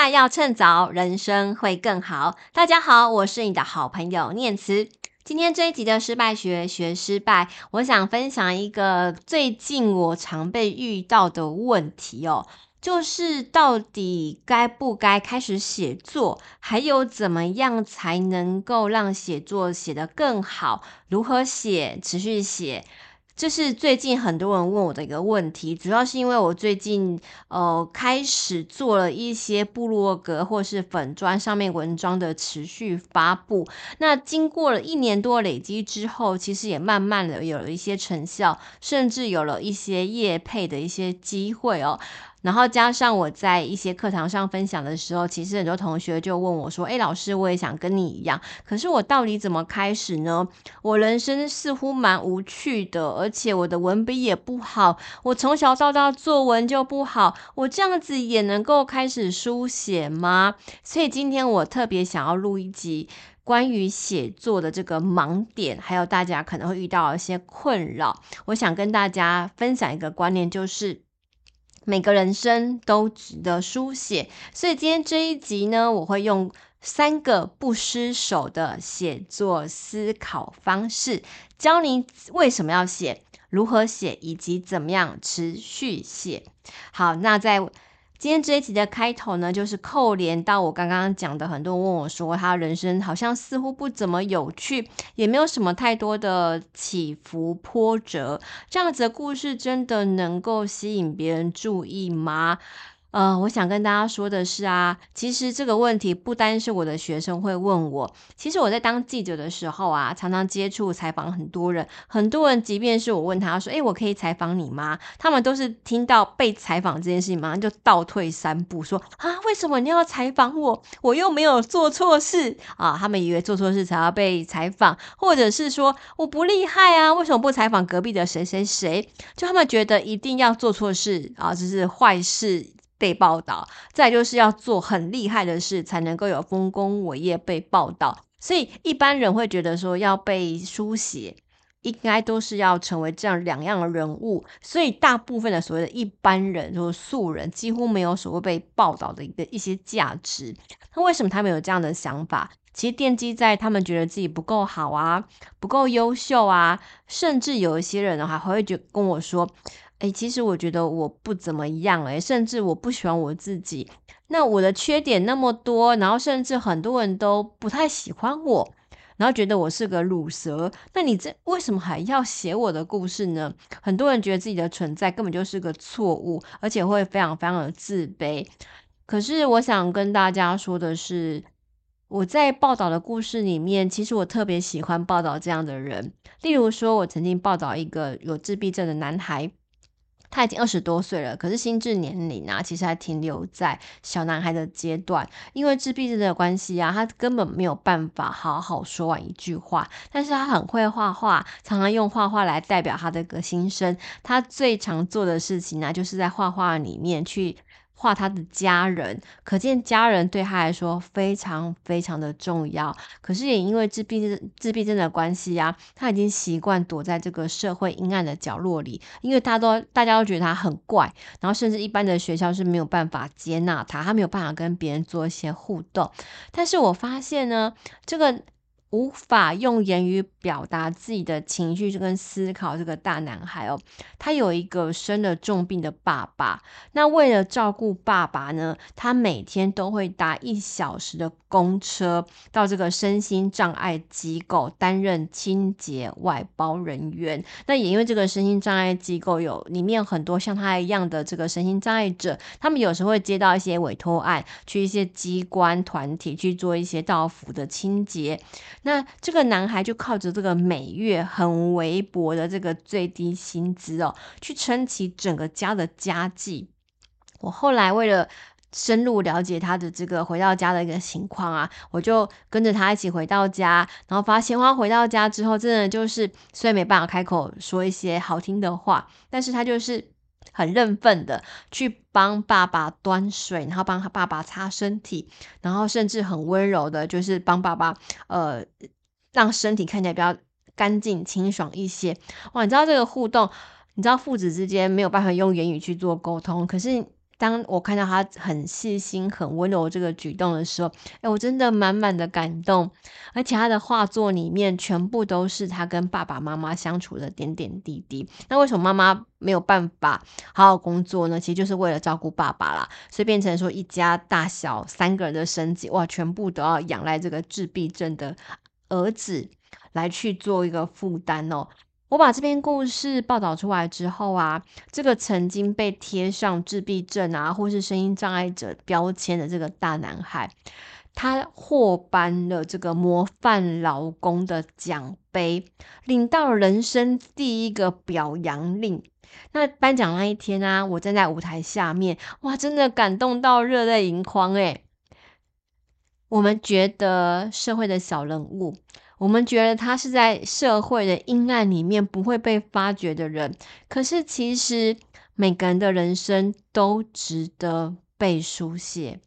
败要趁早，人生会更好。大家好，我是你的好朋友念慈。今天这一集的失败学学失败，我想分享一个最近我常被遇到的问题哦，就是到底该不该开始写作，还有怎么样才能够让写作写得更好？如何写？持续写？这是最近很多人问我的一个问题，主要是因为我最近呃开始做了一些部落格或是粉砖上面文章的持续发布，那经过了一年多累积之后，其实也慢慢的有了一些成效，甚至有了一些业配的一些机会哦。然后加上我在一些课堂上分享的时候，其实很多同学就问我说：“诶，老师，我也想跟你一样，可是我到底怎么开始呢？我人生似乎蛮无趣的，而且我的文笔也不好，我从小到大作文就不好，我这样子也能够开始书写吗？”所以今天我特别想要录一集关于写作的这个盲点，还有大家可能会遇到一些困扰，我想跟大家分享一个观念，就是。每个人生都值得书写，所以今天这一集呢，我会用三个不失手的写作思考方式，教你为什么要写，如何写，以及怎么样持续写。好，那在。今天这一集的开头呢，就是扣连到我刚刚讲的，很多人问我说，他人生好像似乎不怎么有趣，也没有什么太多的起伏波折，这样子的故事真的能够吸引别人注意吗？呃，我想跟大家说的是啊，其实这个问题不单是我的学生会问我，其实我在当记者的时候啊，常常接触采访很多人，很多人即便是我问他说，诶，我可以采访你吗？他们都是听到被采访这件事情，马上就倒退三步说，啊，为什么你要采访我？我又没有做错事啊！他们以为做错事才要被采访，或者是说我不厉害啊，为什么不采访隔壁的谁谁谁？就他们觉得一定要做错事啊，这是坏事。被报道，再就是要做很厉害的事，才能够有丰功伟业被报道。所以一般人会觉得说，要被书写，应该都是要成为这样两样的人物。所以大部分的所谓的一般人，就是素人，几乎没有所谓被报道的一个一些价值。那为什么他们有这样的想法？其实奠基在他们觉得自己不够好啊，不够优秀啊，甚至有一些人的话还会觉跟我说。诶，其实我觉得我不怎么样，诶，甚至我不喜欢我自己。那我的缺点那么多，然后甚至很多人都不太喜欢我，然后觉得我是个乳蛇。那你这为什么还要写我的故事呢？很多人觉得自己的存在根本就是个错误，而且会非常非常的自卑。可是我想跟大家说的是，我在报道的故事里面，其实我特别喜欢报道这样的人。例如说，我曾经报道一个有自闭症的男孩。他已经二十多岁了，可是心智年龄啊，其实还停留在小男孩的阶段。因为自闭症的关系啊，他根本没有办法好好说完一句话。但是他很会画画，常常用画画来代表他的个心声。他最常做的事情呢、就是在画画里面去。画他的家人，可见家人对他来说非常非常的重要。可是也因为自闭症自闭症的关系啊，他已经习惯躲在这个社会阴暗的角落里，因为大家都大家都觉得他很怪，然后甚至一般的学校是没有办法接纳他，他没有办法跟别人做一些互动。但是我发现呢，这个。无法用言语表达自己的情绪就跟思考，这个大男孩哦，他有一个生了重病的爸爸。那为了照顾爸爸呢，他每天都会搭一小时的公车到这个身心障碍机构担任清洁外包人员。那也因为这个身心障碍机构有里面很多像他一样的这个身心障碍者，他们有时候会接到一些委托案，去一些机关团体去做一些道府的清洁。那这个男孩就靠着这个每月很微薄的这个最低薪资哦，去撑起整个家的家计。我后来为了深入了解他的这个回到家的一个情况啊，我就跟着他一起回到家，然后发现他回到家之后，真的就是虽然没办法开口说一些好听的话，但是他就是。很认份的去帮爸爸端水，然后帮他爸爸擦身体，然后甚至很温柔的，就是帮爸爸呃让身体看起来比较干净清爽一些。哇，你知道这个互动，你知道父子之间没有办法用言语去做沟通，可是当我看到他很细心、很温柔这个举动的时候，哎，我真的满满的感动。而且他的画作里面全部都是他跟爸爸妈妈相处的点点滴滴。那为什么妈妈没有办法好好工作呢？其实就是为了照顾爸爸啦，所以变成说一家大小三个人的生计，哇，全部都要仰赖这个自闭症的儿子来去做一个负担哦。我把这篇故事报道出来之后啊，这个曾经被贴上自闭症啊或是声音障碍者标签的这个大男孩，他获颁了这个模范劳工的奖杯，领到了人生第一个表扬令。那颁奖那一天啊，我站在舞台下面，哇，真的感动到热泪盈眶诶。我们觉得社会的小人物。我们觉得他是在社会的阴暗里面不会被发掘的人，可是其实每个人的人生都值得被书写，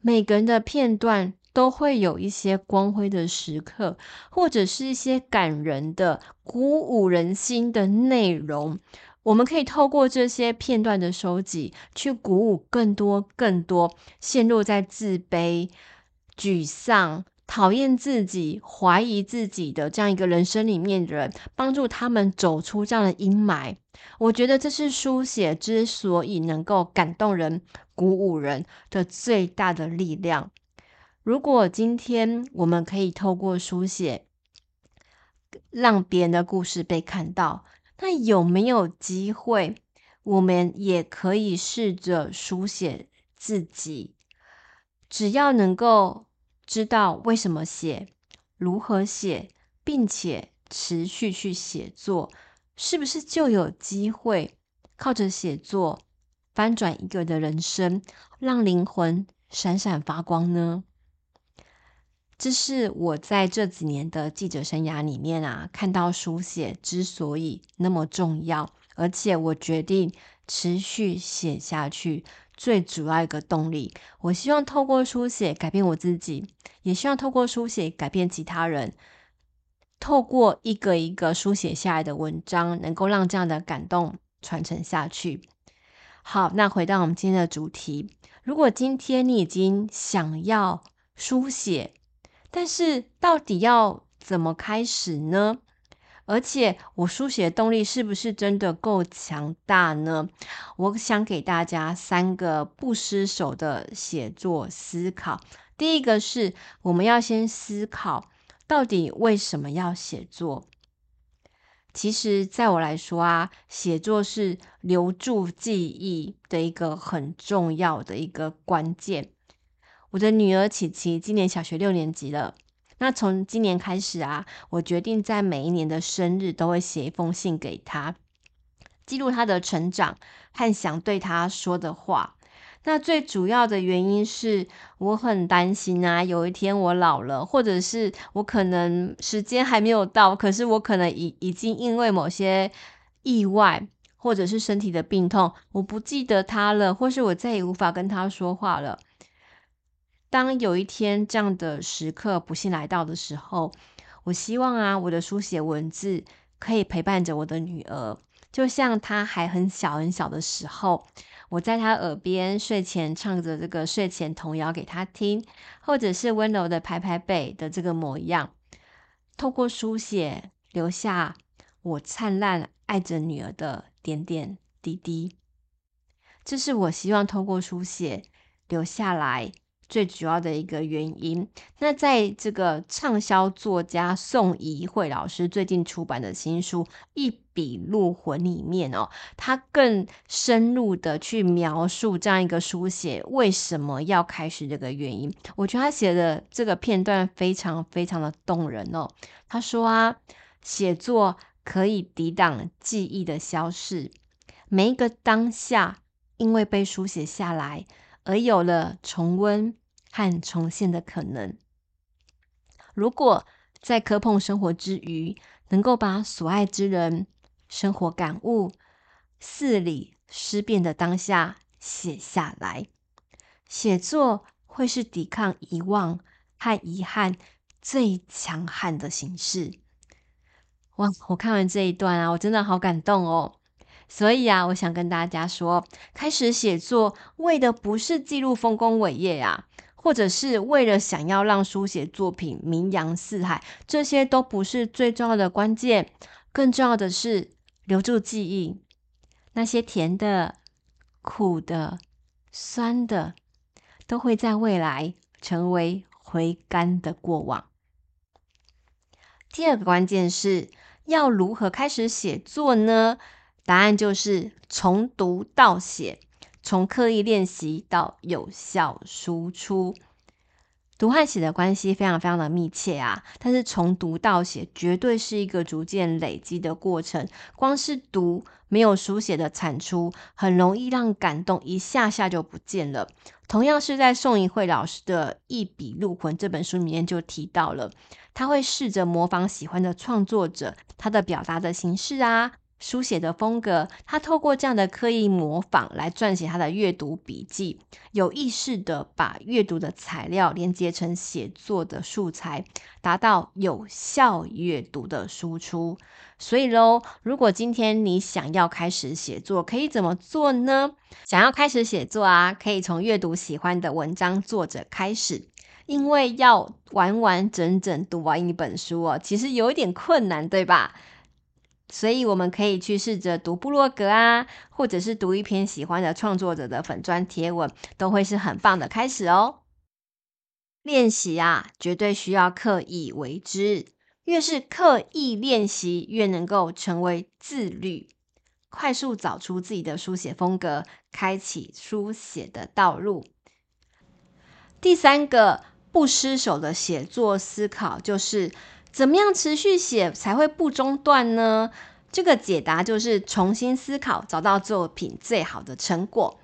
每个人的片段都会有一些光辉的时刻，或者是一些感人的、鼓舞人心的内容。我们可以透过这些片段的收集，去鼓舞更多、更多陷入在自卑、沮丧。讨厌自己、怀疑自己的这样一个人生里面的人，帮助他们走出这样的阴霾。我觉得这是书写之所以能够感动人、鼓舞人的最大的力量。如果今天我们可以透过书写，让别人的故事被看到，那有没有机会，我们也可以试着书写自己？只要能够。知道为什么写，如何写，并且持续去写作，是不是就有机会靠着写作翻转一个的人生，让灵魂闪闪发光呢？这是我在这几年的记者生涯里面啊，看到书写之所以那么重要，而且我决定持续写下去。最主要一个动力，我希望透过书写改变我自己，也希望透过书写改变其他人。透过一个一个书写下来的文章，能够让这样的感动传承下去。好，那回到我们今天的主题，如果今天你已经想要书写，但是到底要怎么开始呢？而且我书写动力是不是真的够强大呢？我想给大家三个不失手的写作思考。第一个是，我们要先思考到底为什么要写作。其实，在我来说啊，写作是留住记忆的一个很重要的一个关键。我的女儿琪琪今年小学六年级了。那从今年开始啊，我决定在每一年的生日都会写一封信给他，记录他的成长和想对他说的话。那最主要的原因是我很担心啊，有一天我老了，或者是我可能时间还没有到，可是我可能已已经因为某些意外或者是身体的病痛，我不记得他了，或是我再也无法跟他说话了。当有一天这样的时刻不幸来到的时候，我希望啊，我的书写文字可以陪伴着我的女儿，就像她还很小很小的时候，我在她耳边睡前唱着这个睡前童谣给她听，或者是温柔的拍拍背的这个模样，透过书写留下我灿烂爱着女儿的点点滴滴。这是我希望透过书写留下来。最主要的一个原因，那在这个畅销作家宋怡慧老师最近出版的新书《一笔入魂》里面哦，他更深入的去描述这样一个书写为什么要开始这个原因。我觉得他写的这个片段非常非常的动人哦。他说啊，写作可以抵挡记忆的消逝，每一个当下因为被书写下来而有了重温。和重现的可能。如果在磕碰生活之余，能够把所爱之人生活感悟、四理思辨的当下写下来，写作会是抵抗遗忘和遗憾最强悍的形式。哇！我看完这一段啊，我真的好感动哦。所以啊，我想跟大家说，开始写作为的不是记录丰功伟业呀、啊，或者是为了想要让书写作品名扬四海，这些都不是最重要的关键。更重要的是留住记忆，那些甜的、苦的、酸的，都会在未来成为回甘的过往。第二个关键是要如何开始写作呢？答案就是从读到写，从刻意练习到有效输出。读和写的关系非常非常的密切啊，但是从读到写绝对是一个逐渐累积的过程。光是读没有书写的产出，很容易让感动一下下就不见了。同样是在宋怡慧老师的《一笔入魂》这本书里面就提到了。他会试着模仿喜欢的创作者，他的表达的形式啊，书写的风格，他透过这样的刻意模仿来撰写他的阅读笔记，有意识的把阅读的材料连接成写作的素材，达到有效阅读的输出。所以喽，如果今天你想要开始写作，可以怎么做呢？想要开始写作啊，可以从阅读喜欢的文章作者开始。因为要完完整整读完一本书哦，其实有一点困难，对吧？所以我们可以去试着读部落格啊，或者是读一篇喜欢的创作者的粉专贴文，都会是很棒的开始哦。练习啊，绝对需要刻意为之，越是刻意练习，越能够成为自律，快速找出自己的书写风格，开启书写的道路。第三个。不失手的写作思考，就是怎么样持续写才会不中断呢？这个解答就是重新思考，找到作品最好的成果。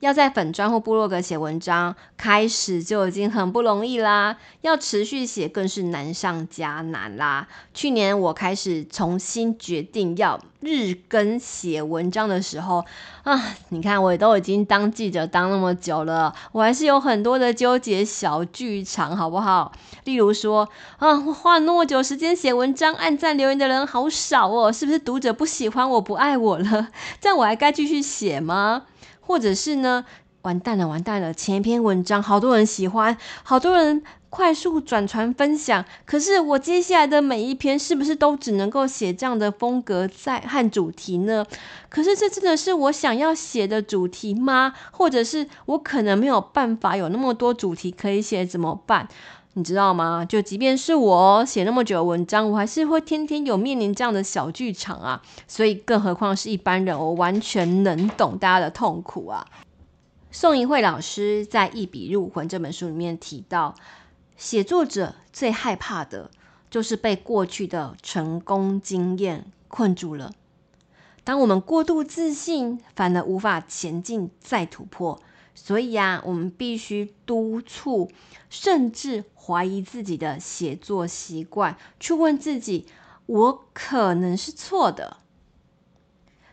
要在粉专或部落格写文章，开始就已经很不容易啦，要持续写更是难上加难啦。去年我开始重新决定要日更写文章的时候啊，你看我都已经当记者当那么久了，我还是有很多的纠结小剧场，好不好？例如说啊，我花了那么久时间写文章，按赞留言的人好少哦，是不是读者不喜欢我不爱我了？这样我还该继续写吗？或者是呢？完蛋了，完蛋了！前一篇文章好多人喜欢，好多人快速转传分享。可是我接下来的每一篇，是不是都只能够写这样的风格在和主题呢？可是这真的是我想要写的主题吗？或者是我可能没有办法有那么多主题可以写，怎么办？你知道吗？就即便是我写那么久的文章，我还是会天天有面临这样的小剧场啊。所以，更何况是一般人，我完全能懂大家的痛苦啊。宋怡慧老师在《一笔入魂》这本书里面提到，写作者最害怕的就是被过去的成功经验困住了。当我们过度自信，反而无法前进再突破。所以啊，我们必须督促，甚至怀疑自己的写作习惯，去问自己：我可能是错的。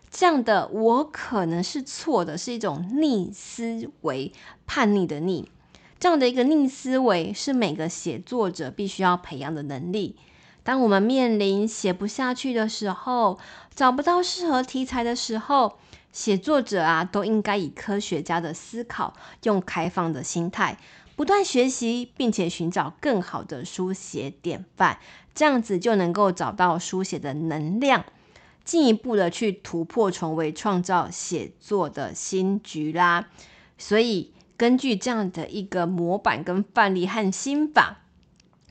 这样的“我可能是错的”是一种逆思维，叛逆的逆。这样的一个逆思维是每个写作者必须要培养的能力。当我们面临写不下去的时候，找不到适合题材的时候，写作者啊，都应该以科学家的思考，用开放的心态，不断学习，并且寻找更好的书写典范，这样子就能够找到书写的能量，进一步的去突破重围，创造写作的新局啦。所以，根据这样的一个模板跟范例和心法。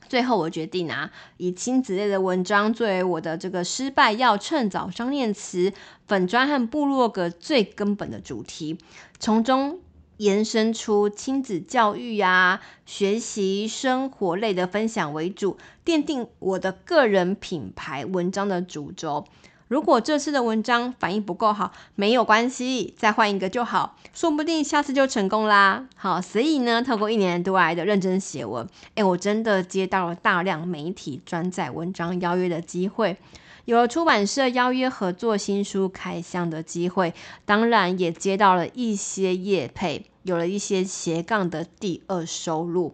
最后，我决定啊，以亲子类的文章作为我的这个失败要趁早双念词粉砖和部落格最根本的主题，从中延伸出亲子教育呀、学习生活类的分享为主，奠定我的个人品牌文章的主轴。如果这次的文章反应不够好，没有关系，再换一个就好，说不定下次就成功啦。好，所以呢，透过一年多来的认真写文，哎，我真的接到了大量媒体转载文章邀约的机会，有了出版社邀约合作新书开箱的机会，当然也接到了一些业配，有了一些斜杠的第二收入。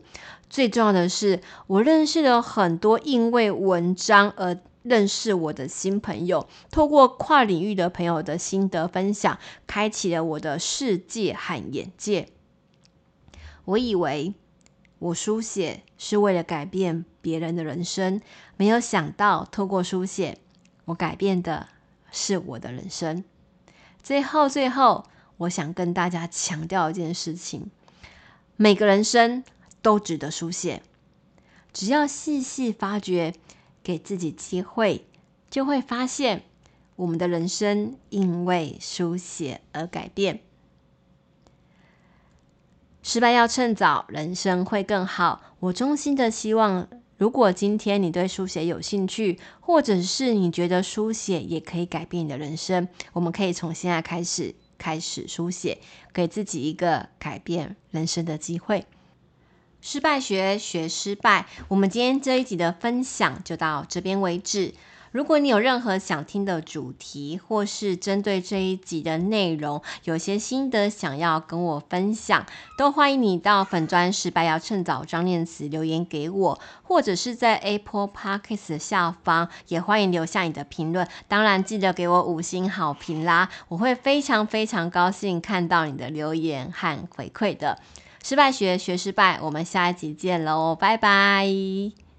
最重要的是，我认识了很多因为文章而认识我的新朋友，透过跨领域的朋友的心得分享，开启了我的世界和眼界。我以为我书写是为了改变别人的人生，没有想到透过书写，我改变的是我的人生。最后，最后，我想跟大家强调一件事情：每个人生都值得书写，只要细细发掘。给自己机会，就会发现我们的人生因为书写而改变。失败要趁早，人生会更好。我衷心的希望，如果今天你对书写有兴趣，或者是你觉得书写也可以改变你的人生，我们可以从现在开始开始书写，给自己一个改变人生的机会。失败学学失败，我们今天这一集的分享就到这边为止。如果你有任何想听的主题，或是针对这一集的内容有些心得想要跟我分享，都欢迎你到粉专失败要趁早张念慈留言给我，或者是在 Apple Podcast 下方也欢迎留下你的评论。当然记得给我五星好评啦，我会非常非常高兴看到你的留言和回馈的。失败学学失败，我们下一集见喽，拜拜。